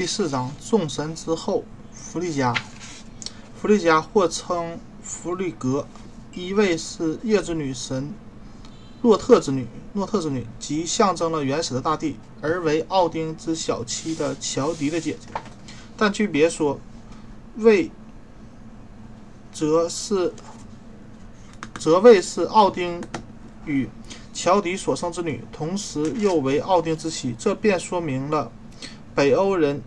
第四章众神之后，弗利嘉。弗利嘉或称弗利格，一位是夜之女神洛特之女，诺特之女，即象征了原始的大地，而为奥丁之小妻的乔迪的姐姐。但据别说，为则是则为是奥丁与乔迪所生之女，同时又为奥丁之妻，这便说明了北欧人。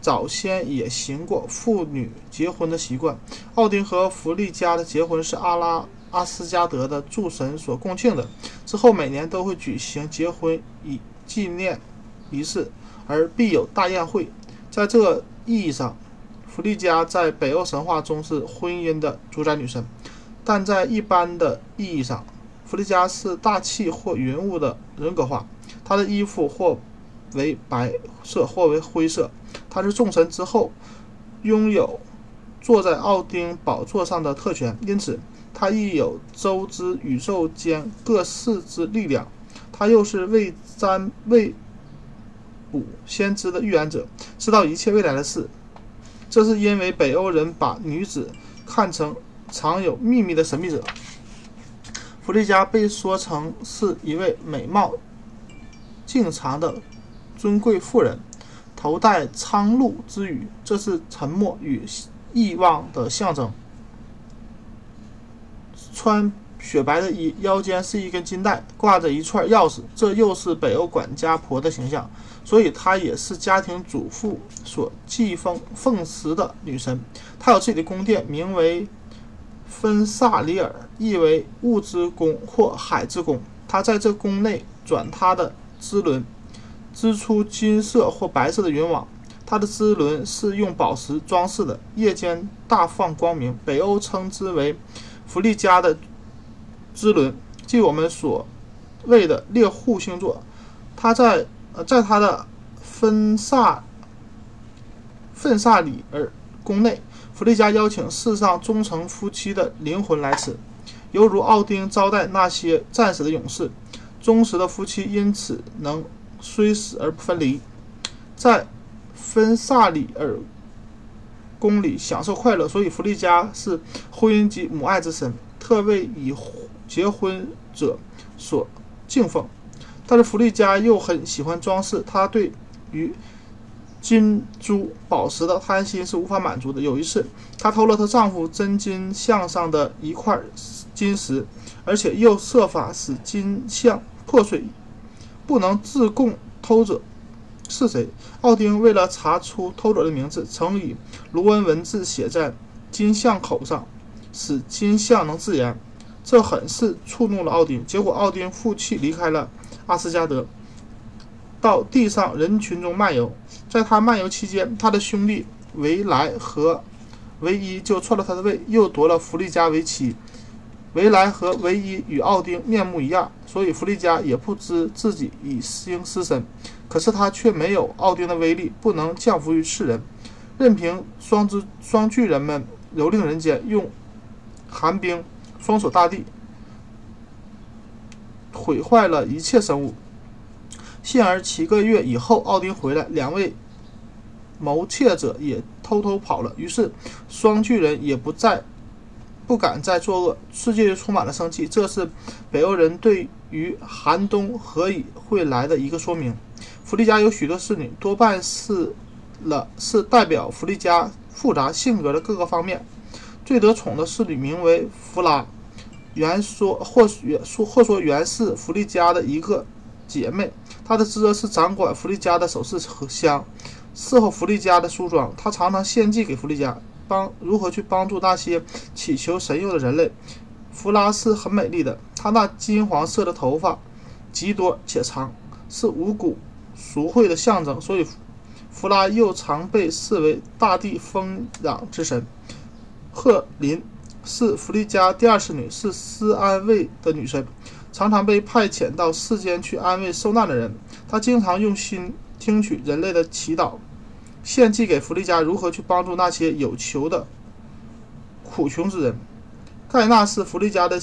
早先也行过妇女结婚的习惯。奥丁和弗利嘉的结婚是阿拉阿斯加德的诸神所共庆的，之后每年都会举行结婚以纪念仪式，而必有大宴会。在这个意义上，弗利嘉在北欧神话中是婚姻的主宰女神，但在一般的意义上，弗利嘉是大气或云雾的人格化。她的衣服或为白色，或为灰色。他是众神之后，拥有坐在奥丁宝座上的特权，因此他亦有周知宇宙间各事之力量。他又是未占未卜先知的预言者，知道一切未来的事。这是因为北欧人把女子看成藏有秘密的神秘者。弗利嘉被说成是一位美貌静长的尊贵妇人。头戴苍鹭之羽，这是沉默与遗忘的象征。穿雪白的衣，腰间是一根金带，挂着一串钥匙，这又是北欧管家婆的形象，所以她也是家庭主妇所祭奉奉祀的女神。她有自己的宫殿，名为芬萨里尔，意为物之宫或海之宫。她在这宫内转她的支轮。织出金色或白色的云网，它的支轮是用宝石装饰的，夜间大放光明。北欧称之为弗利嘉的支轮，即我们所谓的猎户星座。他在呃，在他的芬萨芬萨里尔宫内，弗利嘉邀请世上忠诚夫妻的灵魂来此，犹如奥丁招待那些战死的勇士。忠实的夫妻因此能。虽死而不分离，在芬萨里尔宫里享受快乐，所以弗利嘉是婚姻及母爱之神，特为已结婚者所敬奉。但是弗利嘉又很喜欢装饰，她对于金珠宝石的贪心是无法满足的。有一次，她偷了她丈夫真金像上的一块金石，而且又设法使金像破碎。不能自供偷者是谁？奥丁为了查出偷者的名字，曾以卢恩文字写在金像口上，使金像能自言。这很是触怒了奥丁。结果奥丁负气离开了阿斯加德，到地上人群中漫游。在他漫游期间，他的兄弟维莱和维伊就篡了他的位，又夺了弗利嘉为妻。维莱和维伊与奥丁面目一样，所以弗利嘉也不知自己已经失身。可是他却没有奥丁的威力，不能降服于世人，任凭双之双巨人们蹂躏人间，用寒冰封锁大地，毁坏了一切生物。幸而七个月以后，奥丁回来，两位谋窃者也偷偷跑了，于是双巨人也不再。不敢再作恶，世界就充满了生气。这是北欧人对于寒冬何以会来的一个说明。弗利嘉有许多侍女，多半是了是代表弗利嘉复杂性格的各个方面。最得宠的侍女名为弗拉，原说或原说或说原是弗利嘉的一个姐妹。她的职责是掌管弗利嘉的首饰和箱，伺候弗利嘉的梳妆。她常常献祭给弗利嘉。帮如何去帮助那些祈求神佑的人类？弗拉是很美丽的，她那金黄色的头发极多且长，是五谷赎惠的象征，所以弗拉又常被视为大地丰壤之神。赫林是弗利嘉第二次女，是施安慰的女神，常常被派遣到世间去安慰受难的人。她经常用心听取人类的祈祷。献祭给弗利嘉如何去帮助那些有求的苦穷之人？盖纳是弗利嘉的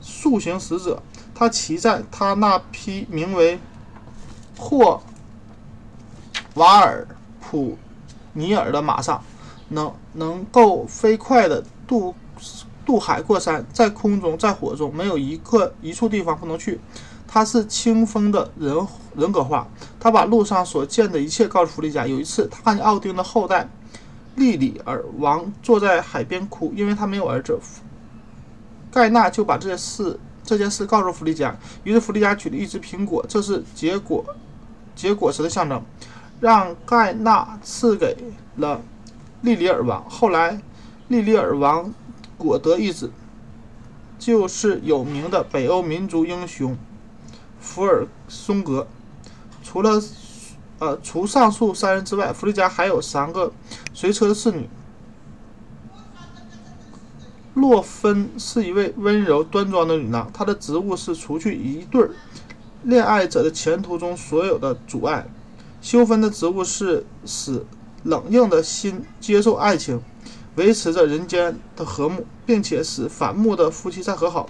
塑形使者，他骑在他那匹名为霍瓦尔普尼尔的马上，能能够飞快的渡渡海过山，在空中，在火中，没有一个一处地方不能去。他是清风的人人格化，他把路上所见的一切告诉弗利加。有一次，他看见奥丁的后代利里尔王坐在海边哭，因为他没有儿子。盖纳就把这件事这件事告诉弗利加，于是弗利加举了一只苹果，这是结果结果实的象征，让盖纳赐给了利里尔王。后来，利里尔王果得一子，就是有名的北欧民族英雄。福尔松格，除了呃除上述三人之外，弗利加还有三个随车的侍女。洛芬是一位温柔端庄的女郎，她的职务是除去一对恋爱者的前途中所有的阻碍。修芬的职务是使冷硬的心接受爱情，维持着人间的和睦，并且使反目的夫妻再和好。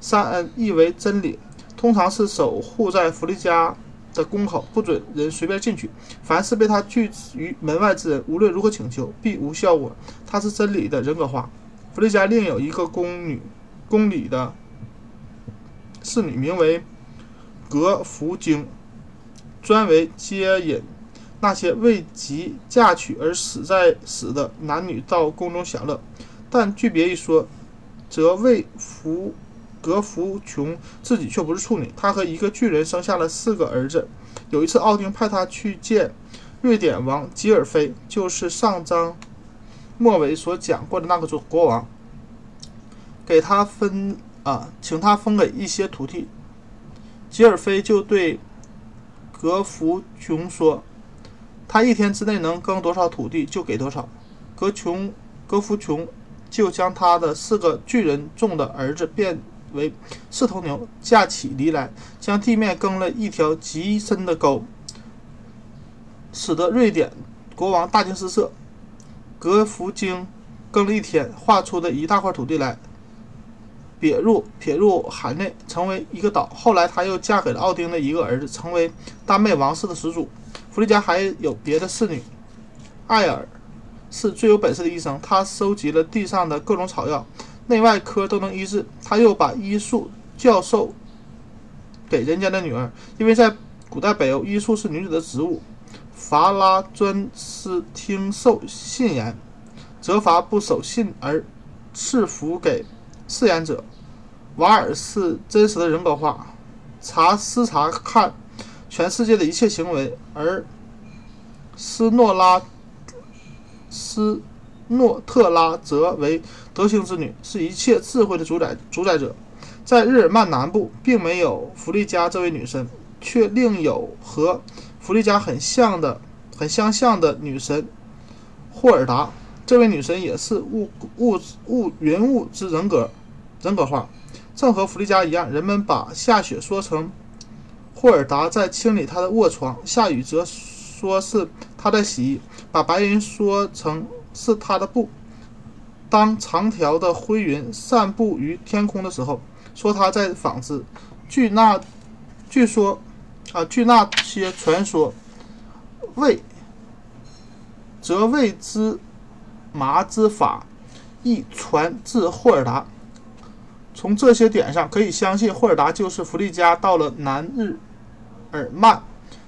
三恩意为真理。通常是守护在弗利加的宫口，不准人随便进去。凡是被他拒于门外之人，无论如何请求，必无效果。他是真理的人格化。弗利加另有一个宫女，宫里的侍女，名为格福京，专为接引那些未及嫁娶而死在死的男女到宫中享乐。但据别一说，则为福。格福琼自己却不是处女，她和一个巨人生下了四个儿子。有一次，奥丁派他去见瑞典王吉尔菲，就是上章末尾所讲过的那个国国王，给他分啊，请他分给一些土地。吉尔菲就对格福琼说：“他一天之内能耕多少土地，就给多少。”格琼格福琼就将他的四个巨人种的儿子变。为四头牛架起犁来，将地面耕了一条极深的沟，使得瑞典国王大惊失色。格福京耕了一天，画出的一大块土地来，撇入撇入海内，成为一个岛。后来，他又嫁给了奥丁的一个儿子，成为丹麦王室的始祖。弗利加还有别的侍女，艾尔是最有本事的医生，他收集了地上的各种草药。内外科都能医治。他又把医术教授给人家的女儿，因为在古代北欧，医术是女子的职务。伐拉专司听受信言，责罚不守信而赐福给誓言者。瓦尔是真实的人格化，查思查看全世界的一切行为，而斯诺拉斯。诺特拉则为德行之女，是一切智慧的主宰主宰者。在日耳曼南部，并没有弗利加这位女神，却另有和弗利加很像的、很相像的女神霍尔达。这位女神也是物物物云雾之人格人格化，正和弗利加一样。人们把下雪说成霍尔达在清理她的卧床，下雨则说是她在洗衣，把白云说成。是她的布。当长条的灰云散布于天空的时候，说他在纺织。据那，据说，啊，据那些传说，为则谓之麻之法，亦传至霍尔达。从这些点上可以相信，霍尔达就是弗利加到了南日耳曼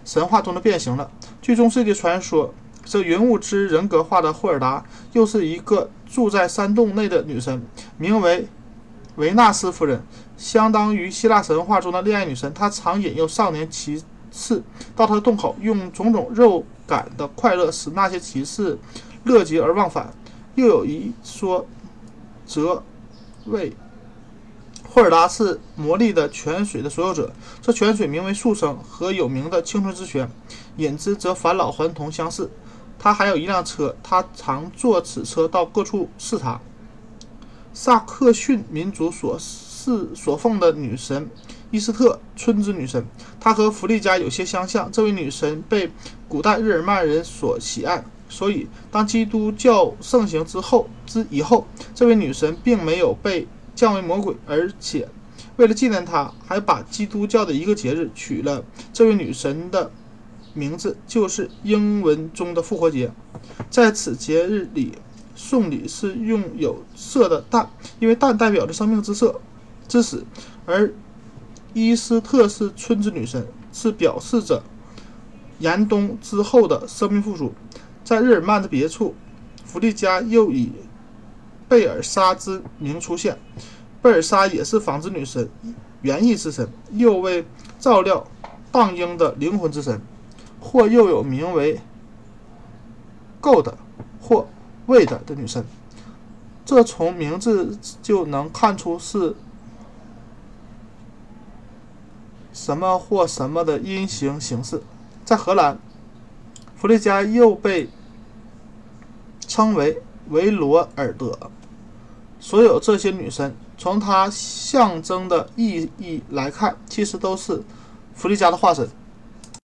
神话中的变形了。据中世纪传说。这云雾之人格化的霍尔达，又是一个住在山洞内的女神，名为维纳斯夫人，相当于希腊神话中的恋爱女神。她常引诱少年骑士到她的洞口，用种种肉感的快乐使那些骑士乐极而忘返。又有一说，则谓霍尔达是魔力的泉水的所有者。这泉水名为树生，和有名的青春之泉，饮之则返老还童相似。他还有一辆车，他常坐此车到各处视察。萨克逊民族所侍所奉的女神伊斯特，春之女神，她和弗利加有些相像。这位女神被古代日耳曼人所喜爱，所以当基督教盛行之后之以后，这位女神并没有被降为魔鬼，而且为了纪念她，还把基督教的一个节日取了这位女神的名字就是英文中的复活节。在此节日里，送礼是用有色的蛋，因为蛋代表着生命之色、之始；而伊斯特是春之女神，是表示着严冬之后的生命复苏。在日耳曼的别处，弗利嘉又以贝尔莎之名出现。贝尔莎也是纺织女神、园艺之神，又为照料荡婴的灵魂之神，或又有名为 Gold 或 Wade 的女神。这从名字就能看出是什么或什么的音形形式。在荷兰，弗利嘉又被称为维罗尔德。所有这些女神，从她象征的意义来看，其实都是弗利嘉的化身。